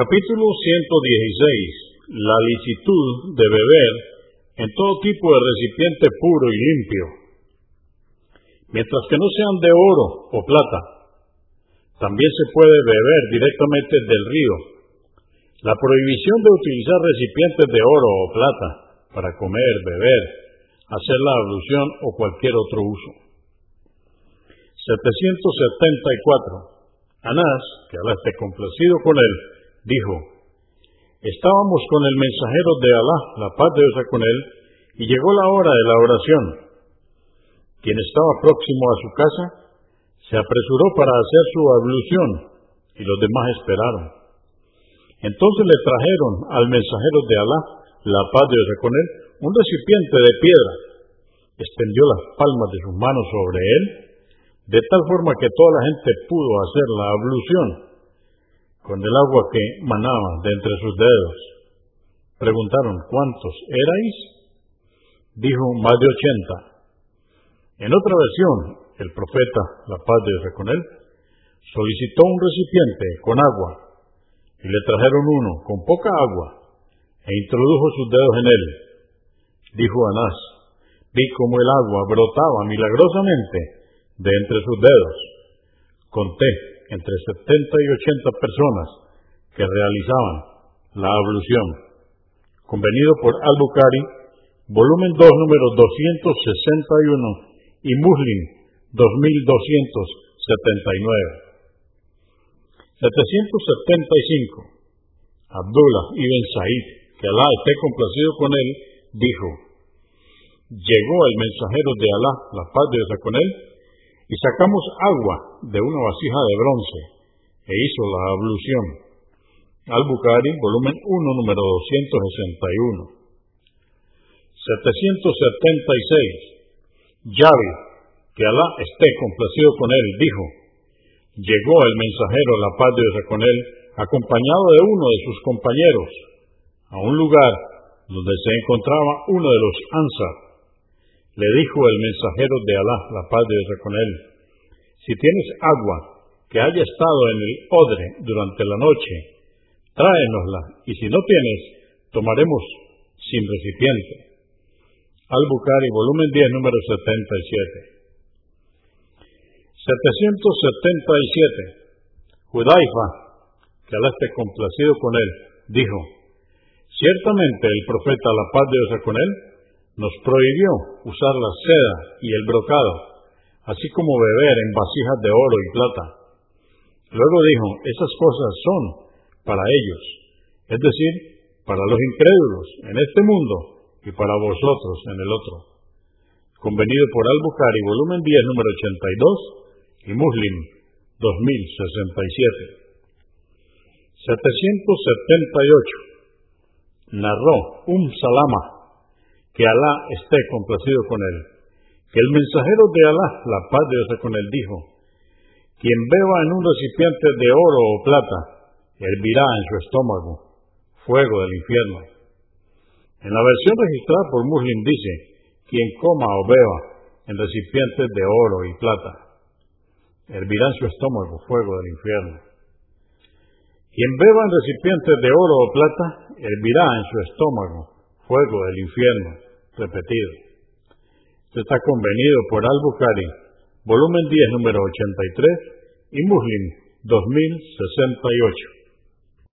Capítulo 116. La licitud de beber en todo tipo de recipiente puro y limpio, mientras que no sean de oro o plata. También se puede beber directamente del río. La prohibición de utilizar recipientes de oro o plata para comer, beber, hacer la ablución o cualquier otro uso. 774. Anás, que Alá esté complacido con él, dijo, Estábamos con el mensajero de Alá, la paz de Dios con él, y llegó la hora de la oración. Quien estaba próximo a su casa se apresuró para hacer su ablución y los demás esperaron. Entonces le trajeron al mensajero de Alá, la paz de Dios con él, un recipiente de piedra. Extendió las palmas de sus manos sobre él, de tal forma que toda la gente pudo hacer la ablución con el agua que manaba de entre sus dedos. Preguntaron, ¿cuántos erais? Dijo, más de ochenta. En otra versión, el profeta, la paz de Dios con él, solicitó un recipiente con agua y le trajeron uno con poca agua e introdujo sus dedos en él. Dijo Anás, vi como el agua brotaba milagrosamente de entre sus dedos. Conté entre 70 y 80 personas que realizaban la ablución. Convenido por Al-Bukhari, volumen 2, número 261 y Muslim 2279. 775. Abdullah ibn Said, que Alá esté complacido con él, dijo, llegó el mensajero de Alá, la paz de Dios con él, y sacamos agua de una vasija de bronce e hizo la ablución. Al-Bukhari, volumen 1, número 261. 776. Yavi, que Alá esté complacido con él, dijo, llegó el mensajero, la paz de Dios con él, acompañado de uno de sus compañeros, a un lugar donde se encontraba uno de los Ansar. Le dijo el mensajero de Alá, la paz de Dios con él, si tienes agua que haya estado en el odre durante la noche, tráenosla, y si no tienes, tomaremos sin recipiente. Al-Bukhari, volumen 10, número 77. 777. Judaifa, que Alá esté complacido con él, dijo, ciertamente el profeta, la paz de Dios con él, nos prohibió usar la seda y el brocado, así como beber en vasijas de oro y plata. Luego dijo, esas cosas son para ellos, es decir, para los incrédulos en este mundo y para vosotros en el otro. Convenido por Al-Bukhari, volumen 10, número 82, y Muslim, 2067. 778. Narró Um Salama, que Alá esté complacido con él, que el mensajero de Alá, la paz de Dios con él, dijo, quien beba en un recipiente de oro o plata, hervirá en su estómago fuego del infierno. En la versión registrada por Muslim dice, quien coma o beba en recipientes de oro y plata, hervirá en su estómago fuego del infierno. Quien beba en recipientes de oro o plata, hervirá en su estómago fuego del infierno. Repetido. Esto está convenido por Al-Bukhari, volumen 10, número 83, y Muslim, 2068.